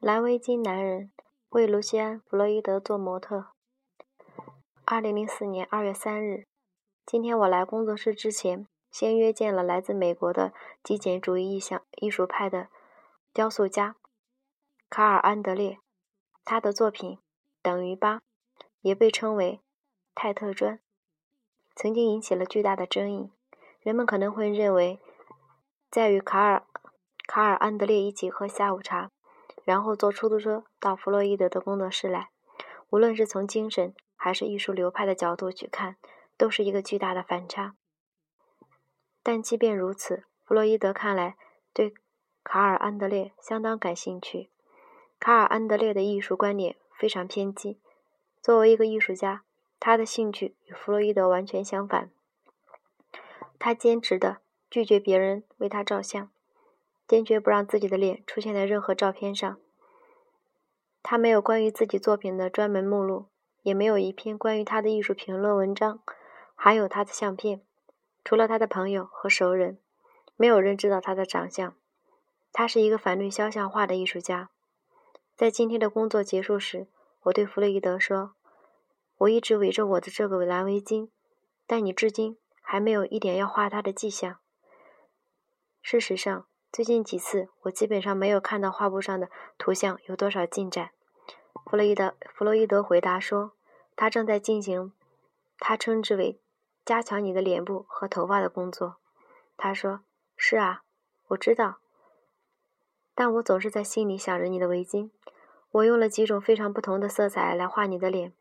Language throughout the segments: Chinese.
蓝围巾男人为卢西安·弗洛伊德做模特。二零零四年二月三日，今天我来工作室之前，先约见了来自美国的极简主义意象艺术派的雕塑家卡尔·安德烈。他的作品等于八，也被称为泰特砖，曾经引起了巨大的争议。人们可能会认为，在与卡尔卡尔安德烈一起喝下午茶，然后坐出租车到弗洛伊德的工作室来。无论是从精神还是艺术流派的角度去看，都是一个巨大的反差。但即便如此，弗洛伊德看来对卡尔安德烈相当感兴趣。卡尔安德烈的艺术观点非常偏激。作为一个艺术家，他的兴趣与弗洛伊德完全相反。他坚持的拒绝别人为他照相，坚决不让自己的脸出现在任何照片上。他没有关于自己作品的专门目录，也没有一篇关于他的艺术评论文章，还有他的相片。除了他的朋友和熟人，没有人知道他的长相。他是一个反对肖像画的艺术家。在今天的工作结束时，我对弗洛伊德说：“我一直围着我的这个蓝围巾，但你至今。”还没有一点要画他的迹象。事实上，最近几次我基本上没有看到画布上的图像有多少进展。弗洛伊德弗洛伊德回答说：“他正在进行，他称之为加强你的脸部和头发的工作。”他说：“是啊，我知道。但我总是在心里想着你的围巾。我用了几种非常不同的色彩来画你的脸，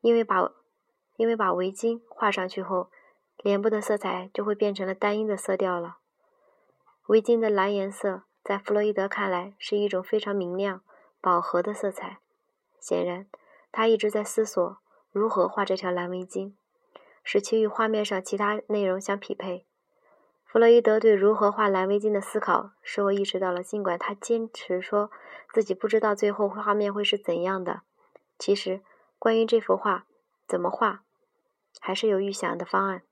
因为把因为把围巾画上去后。”脸部的色彩就会变成了单一的色调了。围巾的蓝颜色在弗洛伊德看来是一种非常明亮、饱和的色彩。显然，他一直在思索如何画这条蓝围巾，使其与画面上其他内容相匹配。弗洛伊德对如何画蓝围巾的思考，使我意识到了，尽管他坚持说自己不知道最后画面会是怎样的，其实关于这幅画怎么画，还是有预想的方案。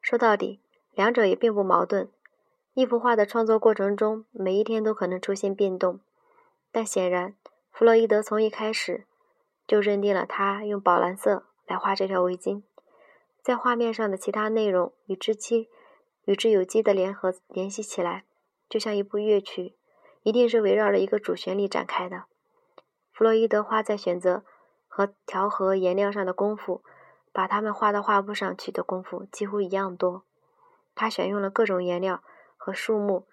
说到底，两者也并不矛盾。一幅画的创作过程中，每一天都可能出现变动。但显然，弗洛伊德从一开始就认定了他用宝蓝色来画这条围巾，在画面上的其他内容与之期与之有机的联合联系起来，就像一部乐曲，一定是围绕着一个主旋律展开的。弗洛伊德花在选择和调和颜料上的功夫。把它们画到画布上去的功夫几乎一样多。他选用了各种颜料和树木，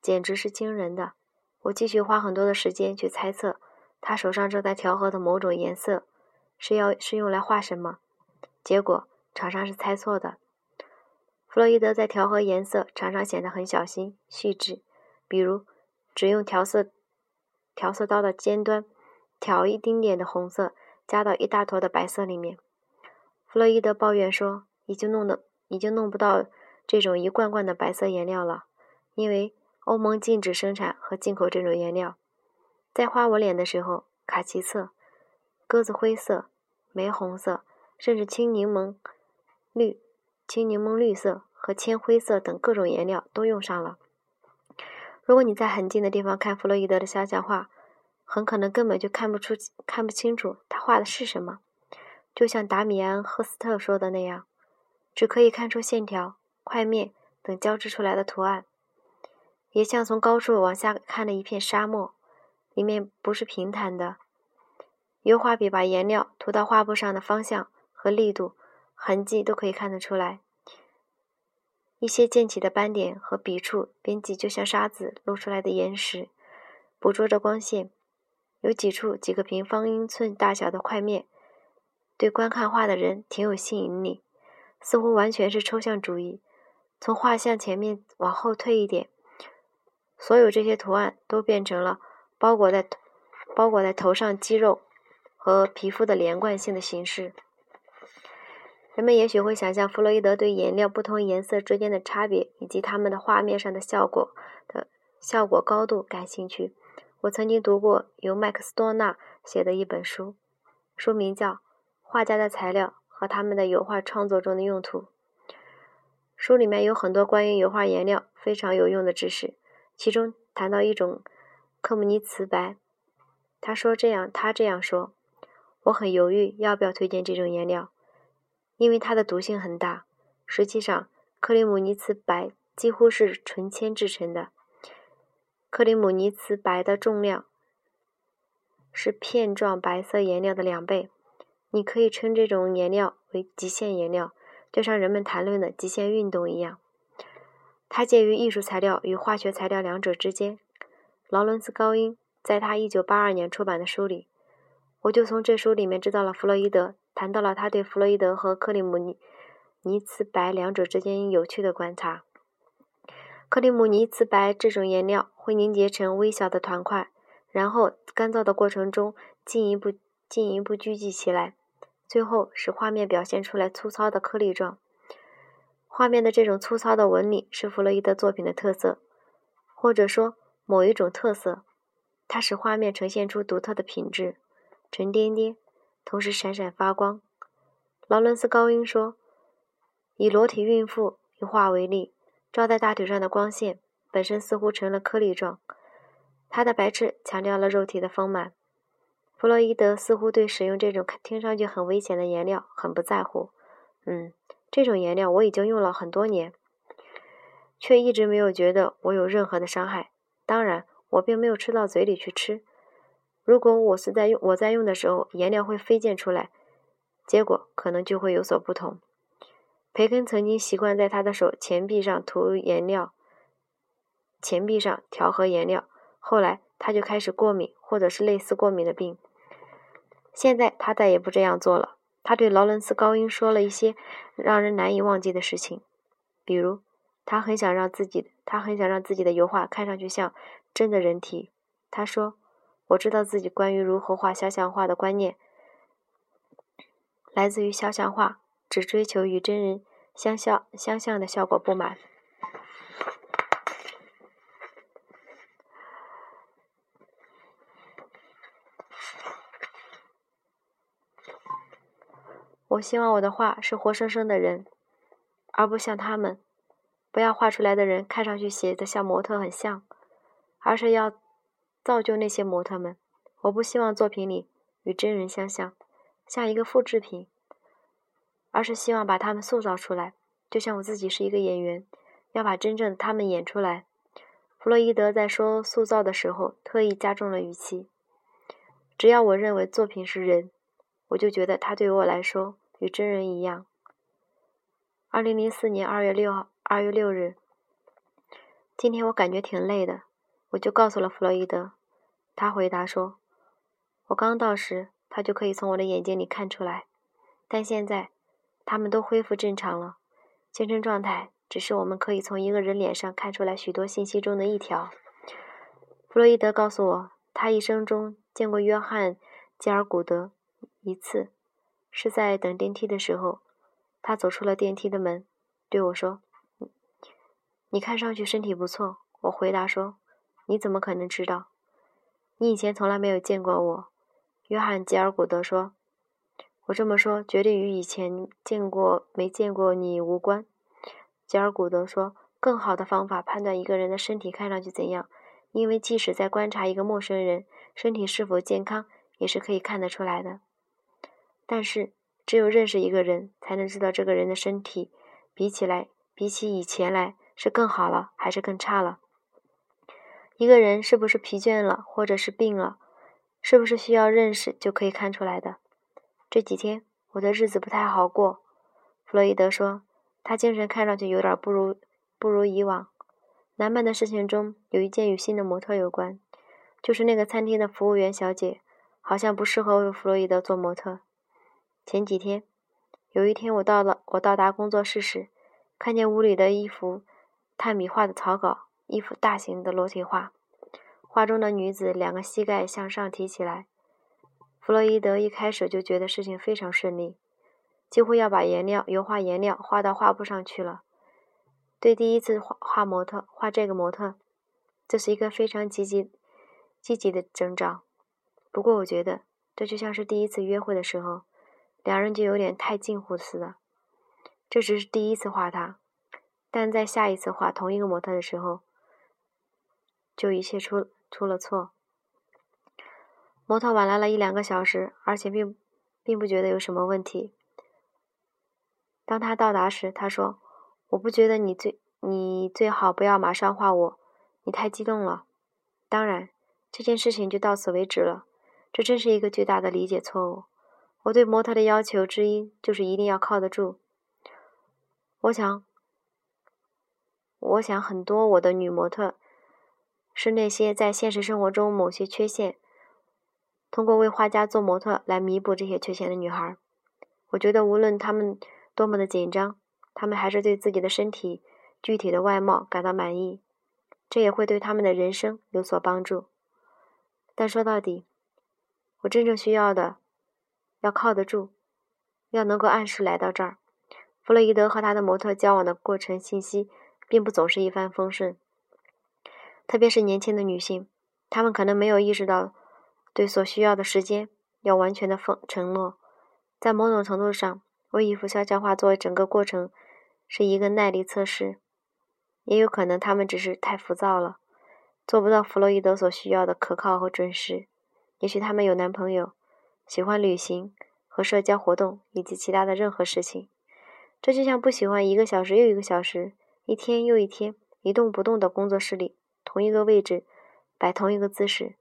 简直是惊人的。我继续花很多的时间去猜测他手上正在调和的某种颜色是要是用来画什么。结果常常是猜错的。弗洛伊德在调和颜色常常显得很小心细致，比如只用调色调色刀的尖端调一丁点的红色，加到一大坨的白色里面。弗洛伊德抱怨说：“已经弄得已经弄不到这种一罐罐的白色颜料了，因为欧盟禁止生产和进口这种颜料。在画我脸的时候，卡其色、鸽子灰色、玫红色，甚至青柠檬绿、青柠檬绿色和铅灰色等各种颜料都用上了。如果你在很近的地方看弗洛伊德的肖像画，很可能根本就看不出、看不清楚他画的是什么。”就像达米安·赫斯特说的那样，只可以看出线条、块面等交织出来的图案，也像从高处往下看的一片沙漠，里面不是平坦的。油画笔把颜料涂到画布上的方向和力度、痕迹都可以看得出来。一些溅起的斑点和笔触边际就像沙子露出来的岩石，捕捉着光线。有几处几个平方英寸大小的块面。对观看画的人挺有吸引力，似乎完全是抽象主义。从画像前面往后退一点，所有这些图案都变成了包裹在包裹在头上肌肉和皮肤的连贯性的形式。人们也许会想象弗洛伊德对颜料不同颜色之间的差别以及它们的画面上的效果的效果高度感兴趣。我曾经读过由麦克斯多纳写的一本书，书名叫。画家的材料和他们的油画创作中的用途。书里面有很多关于油画颜料非常有用的知识，其中谈到一种克姆尼茨白。他说这样，他这样说。我很犹豫要不要推荐这种颜料，因为它的毒性很大。实际上，克里姆尼茨白几乎是纯铅制成的。克里姆尼茨白的重量是片状白色颜料的两倍。你可以称这种颜料为极限颜料，就像人们谈论的极限运动一样。它介于艺术材料与化学材料两者之间。劳伦斯·高因在他1982年出版的书里。我就从这书里面知道了弗洛伊德谈到了他对弗洛伊德和克里姆尼尼茨白两者之间有趣的观察。克里姆尼茨白这种颜料会凝结成微小的团块，然后干燥的过程中进一步进一步聚集起来，最后使画面表现出来粗糙的颗粒状。画面的这种粗糙的纹理是弗洛伊德作品的特色，或者说某一种特色，它使画面呈现出独特的品质。沉甸甸，同时闪闪发光。劳伦斯·高因说：“以裸体孕妇一画为例，照在大腿上的光线本身似乎成了颗粒状。它的白炽强调了肉体的丰满。弗洛伊德似乎对使用这种听上去很危险的颜料很不在乎。嗯，这种颜料我已经用了很多年，却一直没有觉得我有任何的伤害。当然，我并没有吃到嘴里去吃。”如果我是在用我在用的时候，颜料会飞溅出来，结果可能就会有所不同。培根曾经习惯在他的手前臂上涂颜料，前臂上调和颜料，后来他就开始过敏或者是类似过敏的病。现在他再也不这样做了。他对劳伦斯高音说了一些让人难以忘记的事情，比如他很想让自己他很想让自己的油画看上去像真的人体。他说。我知道自己关于如何画肖像画的观念，来自于肖像画只追求与真人相像相像的效果不满。我希望我的画是活生生的人，而不像他们。不要画出来的人看上去写的像模特很像，而是要。造就那些模特们，我不希望作品里与真人相像，像一个复制品，而是希望把他们塑造出来，就像我自己是一个演员，要把真正的他们演出来。弗洛伊德在说塑造的时候，特意加重了语气。只要我认为作品是人，我就觉得他对于我来说与真人一样。二零零四年二月六号，二月六日，今天我感觉挺累的。我就告诉了弗洛伊德，他回答说：“我刚到时，他就可以从我的眼睛里看出来，但现在他们都恢复正常了。精神状态只是我们可以从一个人脸上看出来许多信息中的一条。”弗洛伊德告诉我，他一生中见过约翰·吉尔古德一次，是在等电梯的时候，他走出了电梯的门，对我说：“你看上去身体不错。”我回答说。你怎么可能知道？你以前从来没有见过我。”约翰·吉尔古德说。“我这么说绝对与以前见过没见过你无关。”吉尔古德说。“更好的方法判断一个人的身体看上去怎样，因为即使在观察一个陌生人身体是否健康，也是可以看得出来的。但是，只有认识一个人，才能知道这个人的身体比起来，比起以前来是更好了，还是更差了。”一个人是不是疲倦了，或者是病了，是不是需要认识就可以看出来的？这几天我的日子不太好过，弗洛伊德说，他精神看上去有点不如不如以往。难办的事情中有一件与新的模特有关，就是那个餐厅的服务员小姐好像不适合为弗洛伊德做模特。前几天，有一天我到了我到达工作室时，看见屋里的一幅炭笔画的草稿。一幅大型的裸体画，画中的女子两个膝盖向上提起来。弗洛伊德一开始就觉得事情非常顺利，几乎要把颜料、油画颜料画到画布上去了。对第一次画画模特，画这个模特，这是一个非常积极、积极的征兆。不过，我觉得这就像是第一次约会的时候，两人就有点太近乎似的。这只是第一次画他，但在下一次画同一个模特的时候。就一切出出了错。模特晚来了一两个小时，而且并并不觉得有什么问题。当他到达时，他说：“我不觉得你最你最好不要马上画我，你太激动了。”当然，这件事情就到此为止了。这真是一个巨大的理解错误。我对模特的要求之一就是一定要靠得住。我想，我想很多我的女模特是那些在现实生活中某些缺陷，通过为画家做模特来弥补这些缺陷的女孩。我觉得无论她们。多么的紧张，他们还是对自己的身体具体的外貌感到满意，这也会对他们的人生有所帮助。但说到底，我真正需要的要靠得住，要能够按时来到这儿。弗洛伊德和他的模特交往的过程信息并不总是一帆风顺，特别是年轻的女性，她们可能没有意识到对所需要的时间要完全的奉承诺，在某种程度上。为一幅肖像画作为整个过程是一个耐力测试，也有可能他们只是太浮躁了，做不到弗洛伊德所需要的可靠和准时。也许他们有男朋友，喜欢旅行和社交活动以及其他的任何事情。这就像不喜欢一个小时又一个小时，一天又一天一动不动的工作室里同一个位置摆同一个姿势，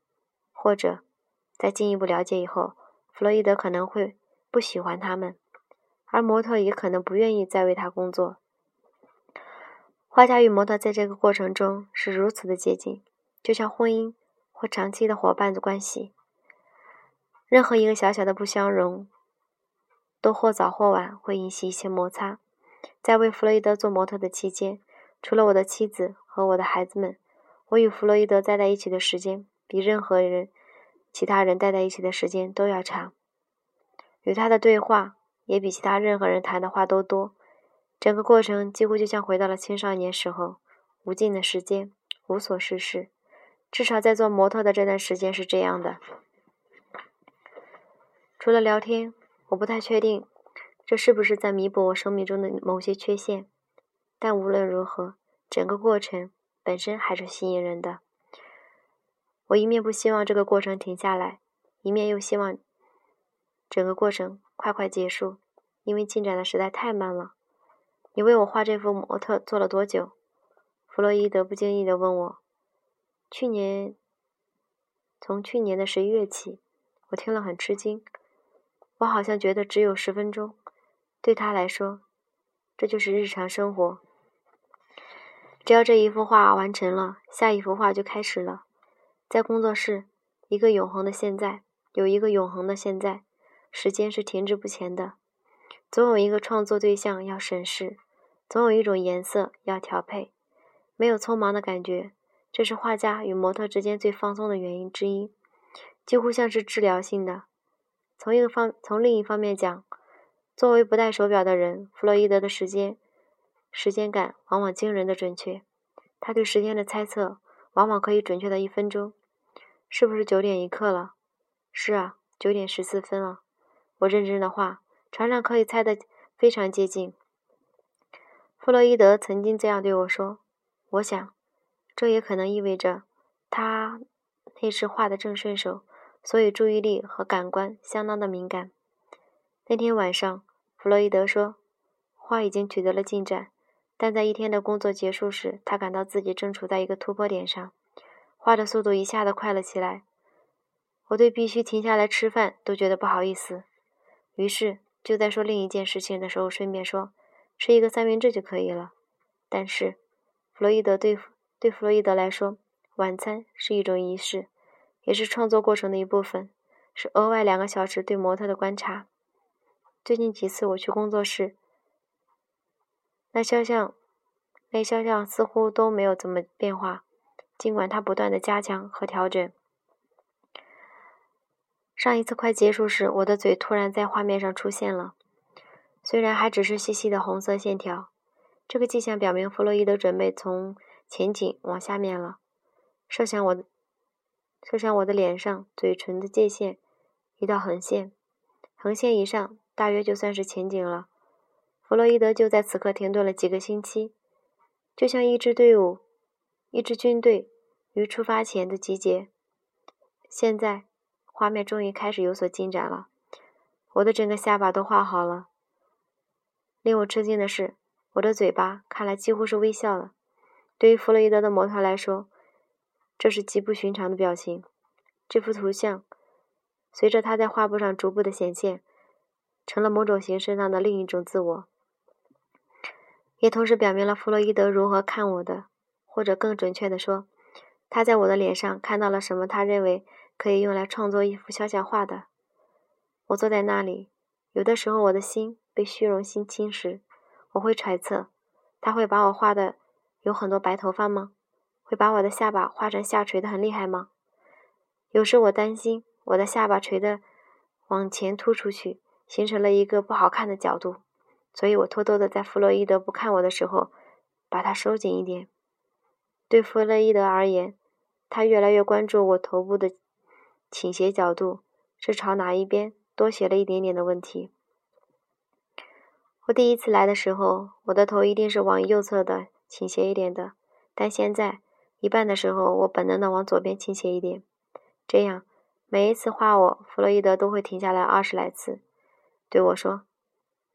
或者在进一步了解以后，弗洛伊德可能会不喜欢他们。而模特也可能不愿意再为他工作。画家与模特在这个过程中是如此的接近，就像婚姻或长期的伙伴的关系。任何一个小小的不相容，都或早或晚会引起一些摩擦。在为弗洛伊德做模特的期间，除了我的妻子和我的孩子们，我与弗洛伊德待在一起的时间比任何人、其他人待在一起的时间都要长。与他的对话。也比其他任何人谈的话都多，整个过程几乎就像回到了青少年时候，无尽的时间，无所事事。至少在做模特的这段时间是这样的。除了聊天，我不太确定这是不是在弥补我生命中的某些缺陷。但无论如何，整个过程本身还是吸引人的。我一面不希望这个过程停下来，一面又希望整个过程。快快结束，因为进展的实在太慢了。你为我画这幅模特做了多久？弗洛伊德不经意地问我。去年，从去年的十一月起。我听了很吃惊。我好像觉得只有十分钟。对他来说，这就是日常生活。只要这一幅画完成了，下一幅画就开始了。在工作室，一个永恒的现在，有一个永恒的现在。时间是停滞不前的，总有一个创作对象要审视，总有一种颜色要调配，没有匆忙的感觉，这是画家与模特之间最放松的原因之一，几乎像是治疗性的。从一个方，从另一方面讲，作为不戴手表的人，弗洛伊德的时间时间感往往惊人的准确，他对时间的猜测往往可以准确到一分钟。是不是九点一刻了？是啊，九点十四分了。我认真的话，常常可以猜得非常接近。弗洛伊德曾经这样对我说：“我想，这也可能意味着他那时画的正顺手，所以注意力和感官相当的敏感。”那天晚上，弗洛伊德说：“画已经取得了进展，但在一天的工作结束时，他感到自己正处在一个突破点上，画的速度一下子快了起来。我对必须停下来吃饭都觉得不好意思。”于是，就在说另一件事情的时候，顺便说，吃一个三明治就可以了。但是，弗洛伊德对对弗洛伊德来说，晚餐是一种仪式，也是创作过程的一部分，是额外两个小时对模特的观察。最近几次我去工作室，那肖像，那肖像似乎都没有怎么变化，尽管他不断的加强和调整。上一次快结束时，我的嘴突然在画面上出现了，虽然还只是细细的红色线条。这个迹象表明弗洛伊德准备从前景往下面了。设想我，设想我的脸上嘴唇的界限，一道横线，横线以上大约就算是前景了。弗洛伊德就在此刻停顿了几个星期，就像一支队伍，一支军队于出发前的集结。现在。画面终于开始有所进展了，我的整个下巴都画好了。令我吃惊的是，我的嘴巴看来几乎是微笑的。对于弗洛伊德的模特来说，这是极不寻常的表情。这幅图像随着他在画布上逐步的显现，成了某种形式上的另一种自我，也同时表明了弗洛伊德如何看我的，或者更准确的说，他在我的脸上看到了什么？他认为可以用来创作一幅肖像画的。我坐在那里，有的时候我的心被虚荣心侵蚀，我会揣测，他会把我画的。有很多白头发吗？会把我的下巴画成下垂的很厉害吗？有时我担心我的下巴垂的往前突出去，形成了一个不好看的角度，所以我偷偷的在弗洛伊德不看我的时候，把它收紧一点。对弗洛伊德而言，他越来越关注我头部的倾斜角度是朝哪一边多斜了一点点的问题。我第一次来的时候，我的头一定是往右侧的。倾斜一点的，但现在一半的时候，我本能的往左边倾斜一点，这样每一次画我，弗洛伊德都会停下来二十来次，对我说：“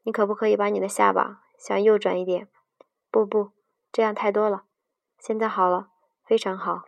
你可不可以把你的下巴向右转一点？”不不，这样太多了。现在好了，非常好。